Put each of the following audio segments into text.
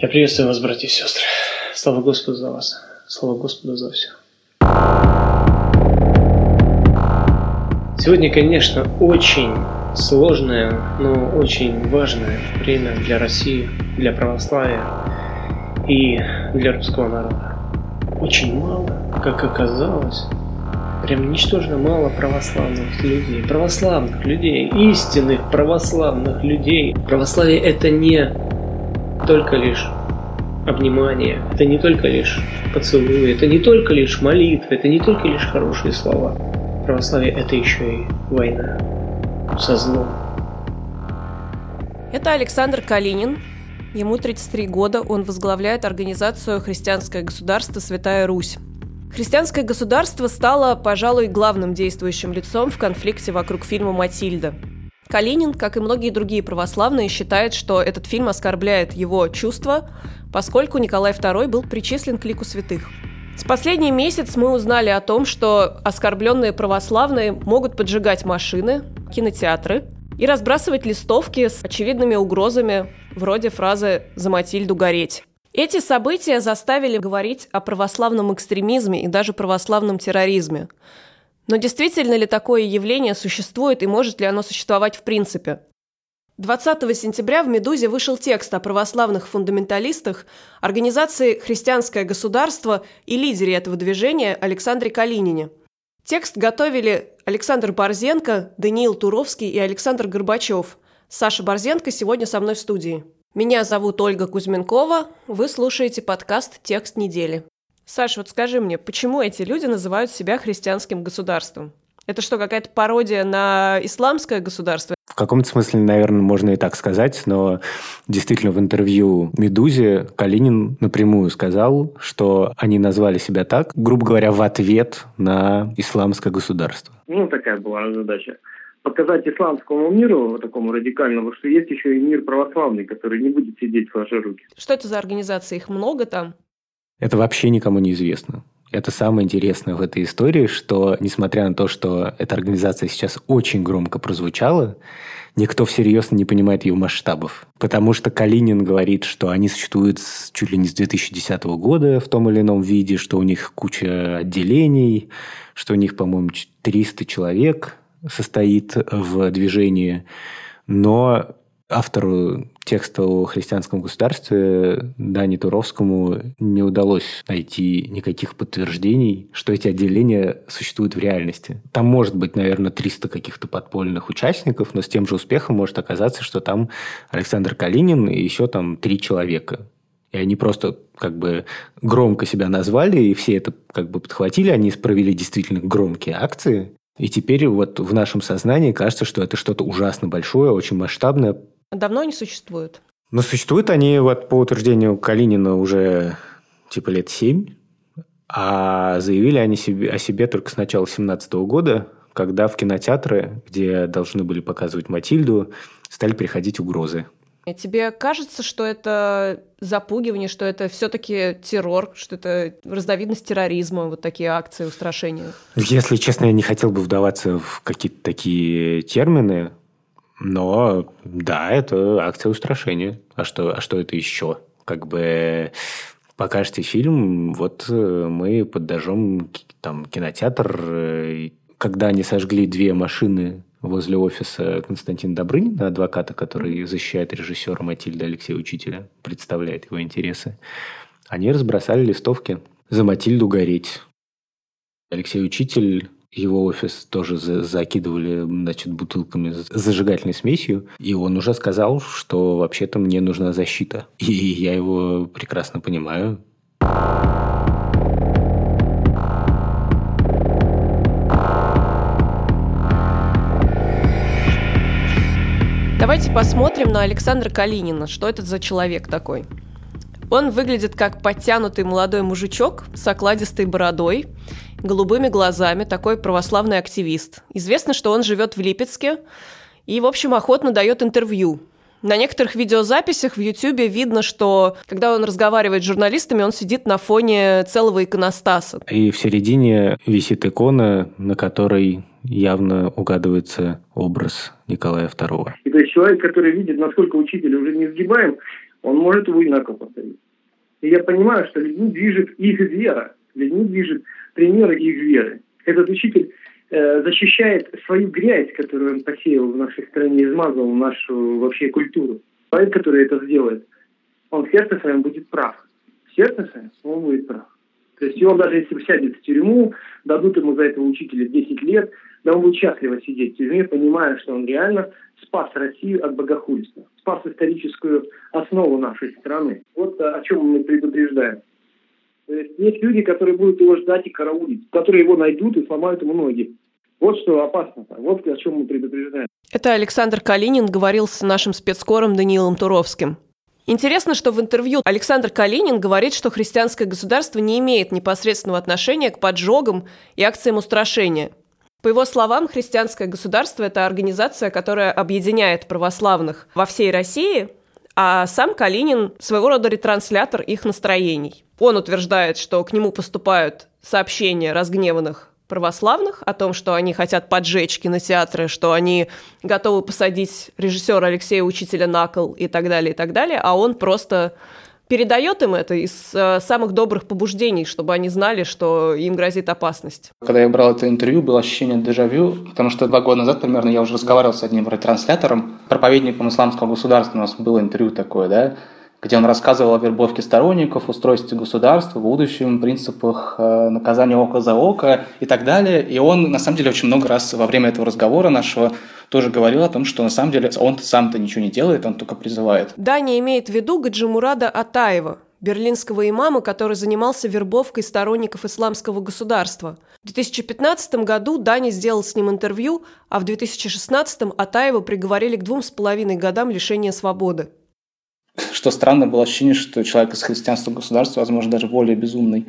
Я приветствую вас, братья и сестры. Слава Господу за вас. Слава Господу за все. Сегодня, конечно, очень сложное, но очень важное время для России, для православия и для русского народа. Очень мало, как оказалось, прям ничтожно мало православных людей. Православных людей, истинных православных людей. Православие это не только лишь обнимание, это не только лишь поцелуи, это не только лишь молитвы, это не только лишь хорошие слова. Православие это еще и война со злом. Это Александр Калинин. Ему 33 года, он возглавляет организацию «Христианское государство Святая Русь». Христианское государство стало, пожалуй, главным действующим лицом в конфликте вокруг фильма «Матильда». Калинин, как и многие другие православные, считает, что этот фильм оскорбляет его чувства, поскольку Николай II был причислен к лику святых. С последний месяц мы узнали о том, что оскорбленные православные могут поджигать машины, кинотеатры и разбрасывать листовки с очевидными угрозами, вроде фразы «За Матильду гореть». Эти события заставили говорить о православном экстремизме и даже православном терроризме. Но действительно ли такое явление существует и может ли оно существовать в принципе? 20 сентября в «Медузе» вышел текст о православных фундаменталистах, организации «Христианское государство» и лидере этого движения Александре Калинине. Текст готовили Александр Борзенко, Даниил Туровский и Александр Горбачев. Саша Борзенко сегодня со мной в студии. Меня зовут Ольга Кузьменкова. Вы слушаете подкаст «Текст недели». Саша, вот скажи мне, почему эти люди называют себя христианским государством? Это что, какая-то пародия на исламское государство? В каком-то смысле, наверное, можно и так сказать, но действительно в интервью «Медузе» Калинин напрямую сказал, что они назвали себя так, грубо говоря, в ответ на исламское государство. Ну, такая была задача показать исламскому миру, такому радикальному, что есть еще и мир православный, который не будет сидеть сложа руки. Что это за организации? Их много там? Это вообще никому не известно. Это самое интересное в этой истории, что, несмотря на то, что эта организация сейчас очень громко прозвучала, никто всерьез не понимает ее масштабов. Потому что Калинин говорит, что они существуют чуть ли не с 2010 года в том или ином виде, что у них куча отделений, что у них, по-моему, 300 человек состоит в движении, но автору текста о христианском государстве Дани Туровскому не удалось найти никаких подтверждений, что эти отделения существуют в реальности. Там может быть, наверное, 300 каких-то подпольных участников, но с тем же успехом может оказаться, что там Александр Калинин и еще там три человека. И они просто как бы громко себя назвали, и все это как бы подхватили, они провели действительно громкие акции, и теперь вот в нашем сознании кажется, что это что-то ужасно большое, очень масштабное. Давно они существуют? Но существуют они, вот по утверждению Калинина, уже типа лет семь, а заявили они себе, о себе только с начала 17 года, когда в кинотеатры, где должны были показывать Матильду, стали приходить угрозы. Тебе кажется, что это запугивание, что это все-таки террор, что это разновидность терроризма, вот такие акции устрашения? Если честно, я не хотел бы вдаваться в какие-то такие термины, но да, это акция устрашения. А что, а что это еще? Как бы покажете фильм, вот мы подожжем там кинотеатр, э, когда они сожгли две машины возле офиса Константина Добрынина, адвоката, который защищает режиссера Матильда Алексея Учителя, представляет его интересы, они разбросали листовки «За Матильду гореть». Алексей Учитель его офис тоже закидывали, значит, бутылками с зажигательной смесью, и он уже сказал, что вообще-то мне нужна защита. И я его прекрасно понимаю. Давайте посмотрим на Александра Калинина. Что это за человек такой? Он выглядит как подтянутый молодой мужичок с окладистой бородой, голубыми глазами, такой православный активист. Известно, что он живет в Липецке и, в общем, охотно дает интервью. На некоторых видеозаписях в Ютьюбе видно, что когда он разговаривает с журналистами, он сидит на фоне целого иконостаса. И в середине висит икона, на которой явно угадывается образ Николая II. И то есть человек, который видит, насколько учитель уже не сгибаем, он может его инако повторить. И я понимаю, что людьми движет их вера, людьми движет примеры их веры. Этот учитель э, защищает свою грязь, которую он посеял в нашей стране, измазал нашу вообще культуру. Человек, который это сделает, он в сердце своем будет прав. В сердце своем он будет прав. То есть он даже если сядет в тюрьму, дадут ему за этого учителя 10 лет, да он будет счастливо сидеть в тюрьме, понимая, что он реально спас Россию от богохульства, спас историческую основу нашей страны. Вот о чем мы предупреждаем. То есть есть люди, которые будут его ждать и караулить, которые его найдут и сломают ему ноги. Вот что опасно. Вот о чем мы предупреждаем. Это Александр Калинин говорил с нашим спецкором Даниилом Туровским. Интересно, что в интервью Александр Калинин говорит, что христианское государство не имеет непосредственного отношения к поджогам и акциям устрашения. По его словам, христианское государство – это организация, которая объединяет православных во всей России, а сам Калинин – своего рода ретранслятор их настроений. Он утверждает, что к нему поступают сообщения разгневанных православных о том, что они хотят поджечь кинотеатры, что они готовы посадить режиссера Алексея Учителя на кол и так далее, и так далее, а он просто передает им это из э, самых добрых побуждений, чтобы они знали, что им грозит опасность. Когда я брал это интервью, было ощущение дежавю, потому что два года назад примерно я уже разговаривал с одним ретранслятором, проповедником исламского государства, у нас было интервью такое, да, где он рассказывал о вербовке сторонников, устройстве государства, будущем, принципах э, наказания око за око и так далее. И он, на самом деле, очень много раз во время этого разговора нашего тоже говорил о том, что на самом деле он сам-то ничего не делает, он только призывает. Дания имеет в виду Гаджимурада Атаева, берлинского имама, который занимался вербовкой сторонников исламского государства. В 2015 году Дани сделал с ним интервью, а в 2016 Атаева приговорили к двум с половиной годам лишения свободы. Что странно, было ощущение, что человек из христианского государства, возможно, даже более безумный.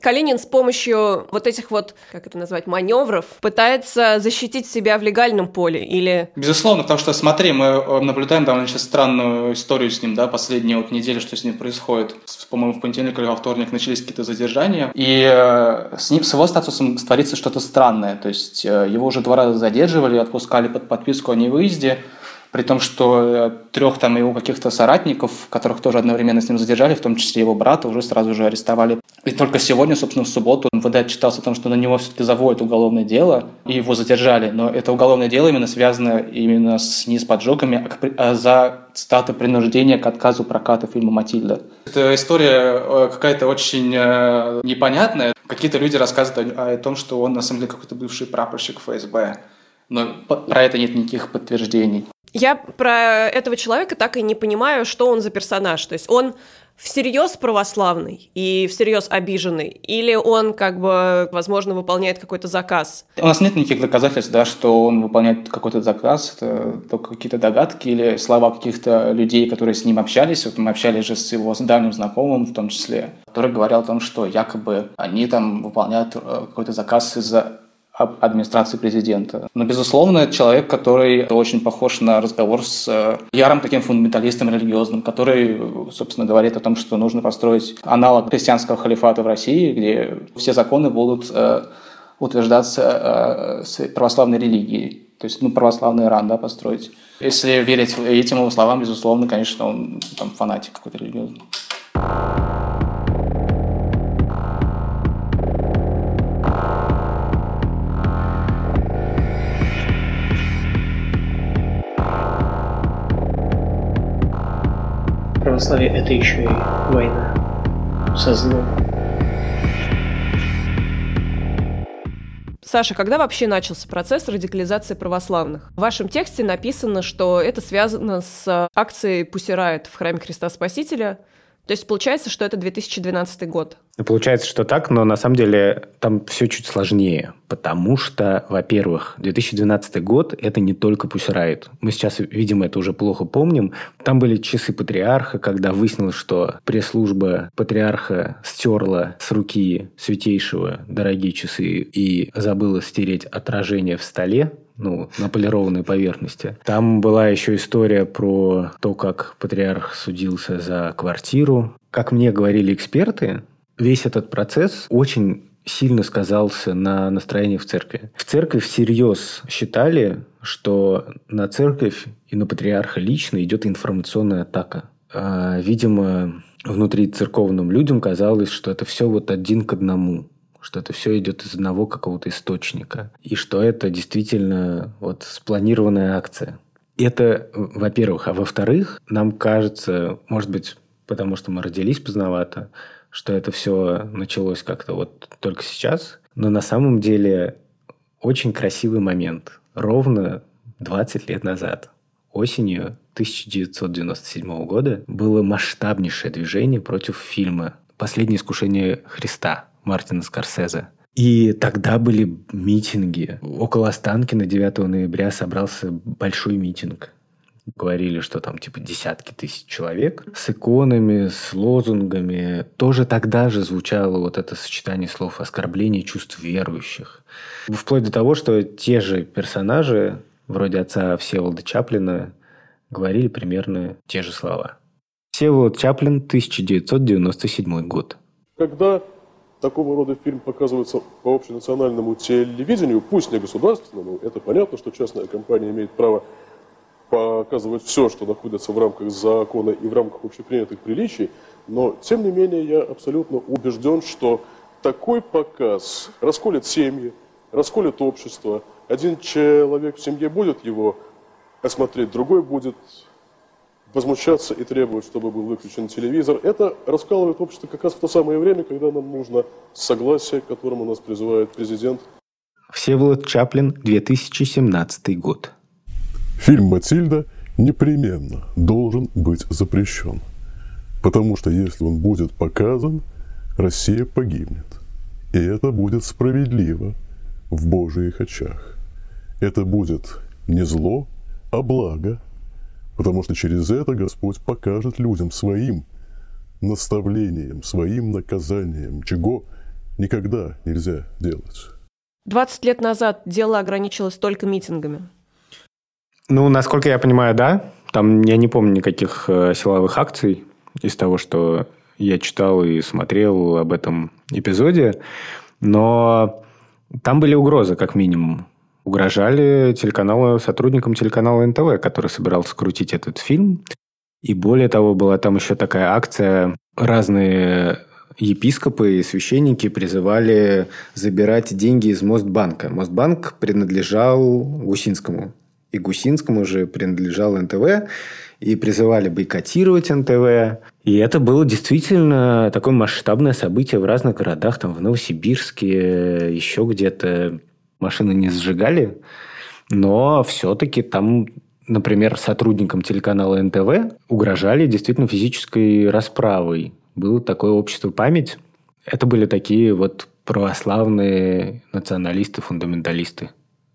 Калинин с помощью вот этих вот, как это назвать, маневров пытается защитить себя в легальном поле или... Безусловно, потому что, смотри, мы э, наблюдаем довольно сейчас странную историю с ним, да, последние вот недели, что с ним происходит. По-моему, в понедельник или во вторник начались какие-то задержания, и э, с ним, с его статусом творится что-то странное, то есть э, его уже два раза задерживали, отпускали под подписку о невыезде, при том, что э, трех там его каких-то соратников, которых тоже одновременно с ним задержали, в том числе его брата, уже сразу же арестовали. И только сегодня, собственно, в субботу МВД отчитался о том, что на него все-таки заводят уголовное дело, и его задержали. Но это уголовное дело именно связано именно с, не с поджогами, а, а за статы принуждения к отказу проката фильма «Матильда». Эта история э, какая-то очень э, непонятная. Какие-то люди рассказывают о, о том, что он на самом деле какой-то бывший прапорщик ФСБ. Но про это нет никаких подтверждений. Я про этого человека так и не понимаю, что он за персонаж. То есть он всерьез православный и всерьез обиженный? Или он, как бы, возможно, выполняет какой-то заказ? У нас нет никаких доказательств, да, что он выполняет какой-то заказ, это только какие-то догадки или слова каких-то людей, которые с ним общались. Вот мы общались же с его давним знакомым в том числе, который говорил о том, что якобы они там выполняют э, какой-то заказ из-за администрации президента. Но, безусловно, человек, который очень похож на разговор с э, ярым таким фундаменталистом религиозным, который, собственно, говорит о том, что нужно построить аналог христианского халифата в России, где все законы будут э, утверждаться э, православной религией. То есть, ну, православный Иран, да, построить. Если верить этим его словам, безусловно, конечно, он там фанатик какой-то религиозный. Православие это еще и война со злом. Саша, когда вообще начался процесс радикализации православных? В вашем тексте написано, что это связано с акцией Пусирает в храме Христа Спасителя – то есть получается, что это 2012 год. Ну, получается, что так, но на самом деле там все чуть сложнее, потому что, во-первых, 2012 год – это не только Пусирайт. Мы сейчас, видимо, это уже плохо помним. Там были часы патриарха, когда выяснилось, что пресс-служба патриарха стерла с руки святейшего дорогие часы и забыла стереть отражение в столе, ну, на полированной поверхности. Там была еще история про то, как патриарх судился за квартиру. Как мне говорили эксперты, весь этот процесс очень сильно сказался на настроении в церкви. В церкви всерьез считали, что на церковь и на патриарха лично идет информационная атака. э, видимо, внутри церковным людям казалось, что это все вот один к одному что это все идет из одного какого-то источника, и что это действительно вот спланированная акция. Это, во-первых. А во-вторых, нам кажется, может быть, потому что мы родились поздновато, что это все началось как-то вот только сейчас. Но на самом деле очень красивый момент. Ровно 20 лет назад, осенью 1997 года, было масштабнейшее движение против фильма «Последнее искушение Христа» Мартина Скорсезе. И тогда были митинги. Около Останкина 9 ноября собрался большой митинг. Говорили, что там типа десятки тысяч человек с иконами, с лозунгами. Тоже тогда же звучало вот это сочетание слов оскорбления чувств верующих. Вплоть до того, что те же персонажи, вроде отца Всеволода Чаплина, говорили примерно те же слова. Всеволод Чаплин, 1997 год. Когда такого рода фильм показывается по общенациональному телевидению, пусть не государственному, это понятно, что частная компания имеет право показывать все, что находится в рамках закона и в рамках общепринятых приличий, но, тем не менее, я абсолютно убежден, что такой показ расколет семьи, расколет общество. Один человек в семье будет его осмотреть, другой будет возмущаться и требовать, чтобы был выключен телевизор, это раскалывает общество как раз в то самое время, когда нам нужно согласие, к которому нас призывает президент. Всеволод Чаплин, 2017 год. Фильм «Матильда» непременно должен быть запрещен. Потому что если он будет показан, Россия погибнет. И это будет справедливо в Божьих очах. Это будет не зло, а благо – Потому что через это Господь покажет людям своим наставлением, своим наказанием, чего никогда нельзя делать. 20 лет назад дело ограничилось только митингами. Ну, насколько я понимаю, да. Там я не помню никаких э, силовых акций из того, что я читал и смотрел об этом эпизоде. Но там были угрозы, как минимум угрожали телеканалу, сотрудникам телеканала НТВ, который собирался крутить этот фильм. И более того, была там еще такая акция. Разные епископы и священники призывали забирать деньги из Мостбанка. Мостбанк принадлежал Гусинскому. И Гусинскому же принадлежал НТВ. И призывали бойкотировать НТВ. И это было действительно такое масштабное событие в разных городах. Там в Новосибирске, еще где-то машины не сжигали, но все-таки там, например, сотрудникам телеканала НТВ угрожали действительно физической расправой. Было такое общество «Память». Это были такие вот православные националисты, фундаменталисты.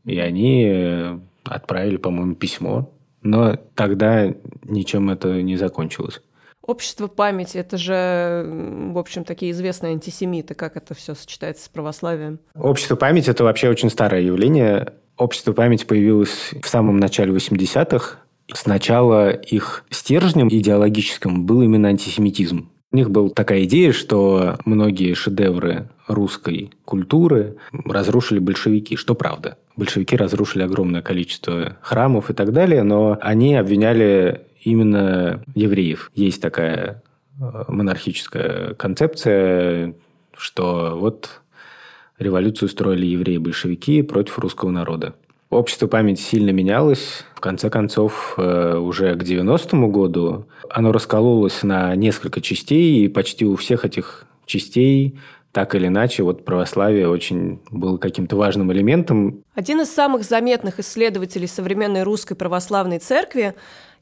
И они э, отправили, по-моему, письмо. Но тогда ничем это не закончилось. Общество памяти – это же, в общем, такие известные антисемиты. Как это все сочетается с православием? Общество памяти – это вообще очень старое явление. Общество памяти появилось в самом начале 80-х. Сначала их стержнем идеологическим был именно антисемитизм. У них была такая идея, что многие шедевры русской культуры разрушили большевики, что правда. Большевики разрушили огромное количество храмов и так далее, но они обвиняли именно евреев. Есть такая э, монархическая концепция, что вот революцию строили евреи-большевики против русского народа. Общество памяти сильно менялось. В конце концов, э, уже к 90-му году оно раскололось на несколько частей, и почти у всех этих частей так или иначе, вот православие очень было каким-то важным элементом. Один из самых заметных исследователей современной русской православной церкви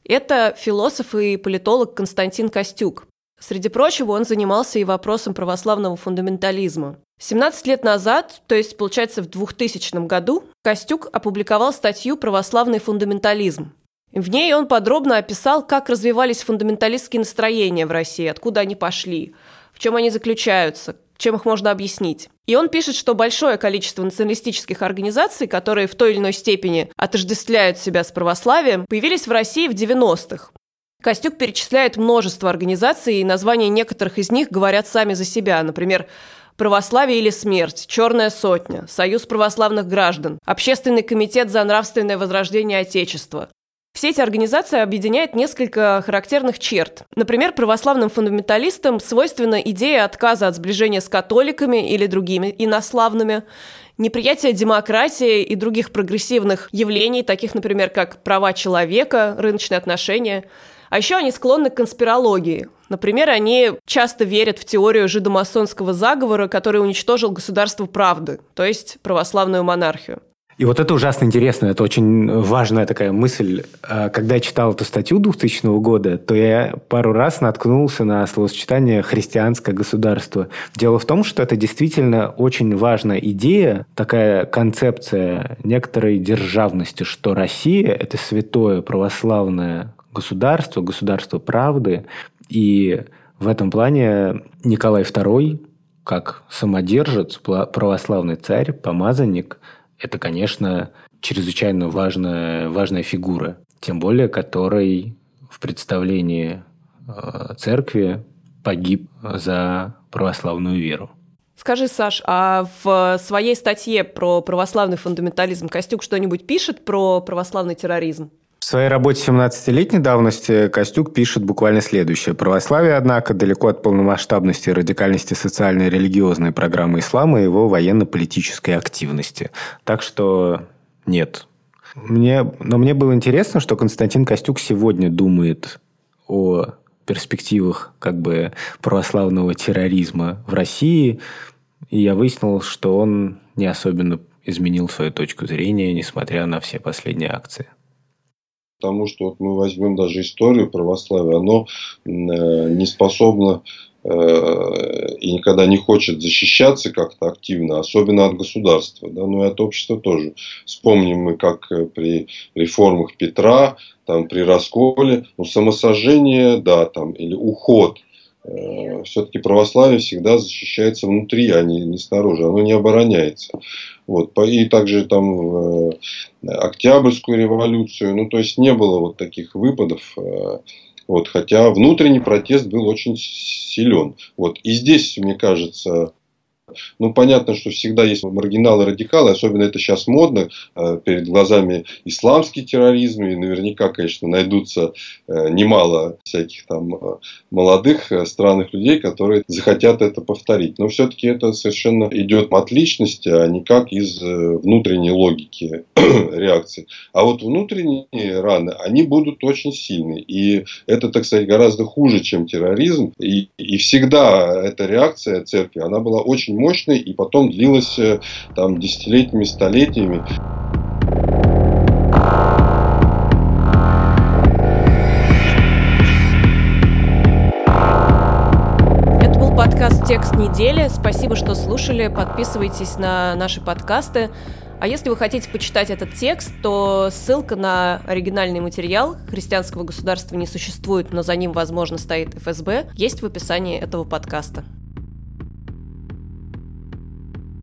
это философ и политолог Константин Костюк. Среди прочего, он занимался и вопросом православного фундаментализма. 17 лет назад, то есть, получается, в 2000 году, Костюк опубликовал статью «Православный фундаментализм». В ней он подробно описал, как развивались фундаменталистские настроения в России, откуда они пошли, в чем они заключаются, чем их можно объяснить. И он пишет, что большое количество националистических организаций, которые в той или иной степени отождествляют себя с православием, появились в России в 90-х. Костюк перечисляет множество организаций, и названия некоторых из них говорят сами за себя. Например, «Православие или смерть», «Черная сотня», «Союз православных граждан», «Общественный комитет за нравственное возрождение Отечества». Все эти организации объединяют несколько характерных черт. Например, православным фундаменталистам свойственна идея отказа от сближения с католиками или другими инославными, неприятие демократии и других прогрессивных явлений, таких, например, как права человека, рыночные отношения. А еще они склонны к конспирологии. Например, они часто верят в теорию жидомасонского заговора, который уничтожил государство правды, то есть православную монархию. И вот это ужасно интересно, это очень важная такая мысль. А, когда я читал эту статью 2000 года, то я пару раз наткнулся на словосочетание «христианское государство». Дело в том, что это действительно очень важная идея, такая концепция некоторой державности, что Россия – это святое православное государство, государство правды, и в этом плане Николай II, как самодержец, православный царь, помазанник – это, конечно, чрезвычайно важная, важная фигура, тем более которой в представлении э, церкви погиб за православную веру. Скажи, Саш, а в своей статье про православный фундаментализм Костюк что-нибудь пишет про православный терроризм? В своей работе 17-летней давности Костюк пишет буквально следующее. Православие, однако, далеко от полномасштабности и радикальности социальной и религиозной программы ислама и его военно-политической активности. Так что нет. Мне, но мне было интересно, что Константин Костюк сегодня думает о перспективах как бы православного терроризма в России, и я выяснил, что он не особенно изменил свою точку зрения, несмотря на все последние акции. Потому что вот мы возьмем даже историю православия, оно э, не способно э, и никогда не хочет защищаться как-то активно, особенно от государства, да, но и от общества тоже. Вспомним мы, как э, при реформах Петра, там, при расколе, ну, самосожжение, да, там, или уход все-таки православие всегда защищается внутри, а не, не снаружи. Оно не обороняется. Вот. И также там э, Октябрьскую революцию, ну, то есть не было вот таких выпадов. Э, вот, хотя внутренний протест был очень силен. Вот. И здесь, мне кажется, ну, понятно, что всегда есть маргиналы, радикалы, особенно это сейчас модно, э, перед глазами исламский терроризм, и наверняка, конечно, найдутся э, немало всяких там э, молодых странных людей, которые захотят это повторить. Но все-таки это совершенно идет от личности, а не как из внутренней логики реакции. А вот внутренние раны, они будут очень сильны. И это, так сказать, гораздо хуже, чем терроризм. И, и всегда эта реакция церкви, она была очень мощной и потом длилась э, там десятилетиями, столетиями. Подкаст «Текст недели». Спасибо, что слушали. Подписывайтесь на наши подкасты. А если вы хотите почитать этот текст, то ссылка на оригинальный материал «Христианского государства не существует, но за ним, возможно, стоит ФСБ» есть в описании этого подкаста.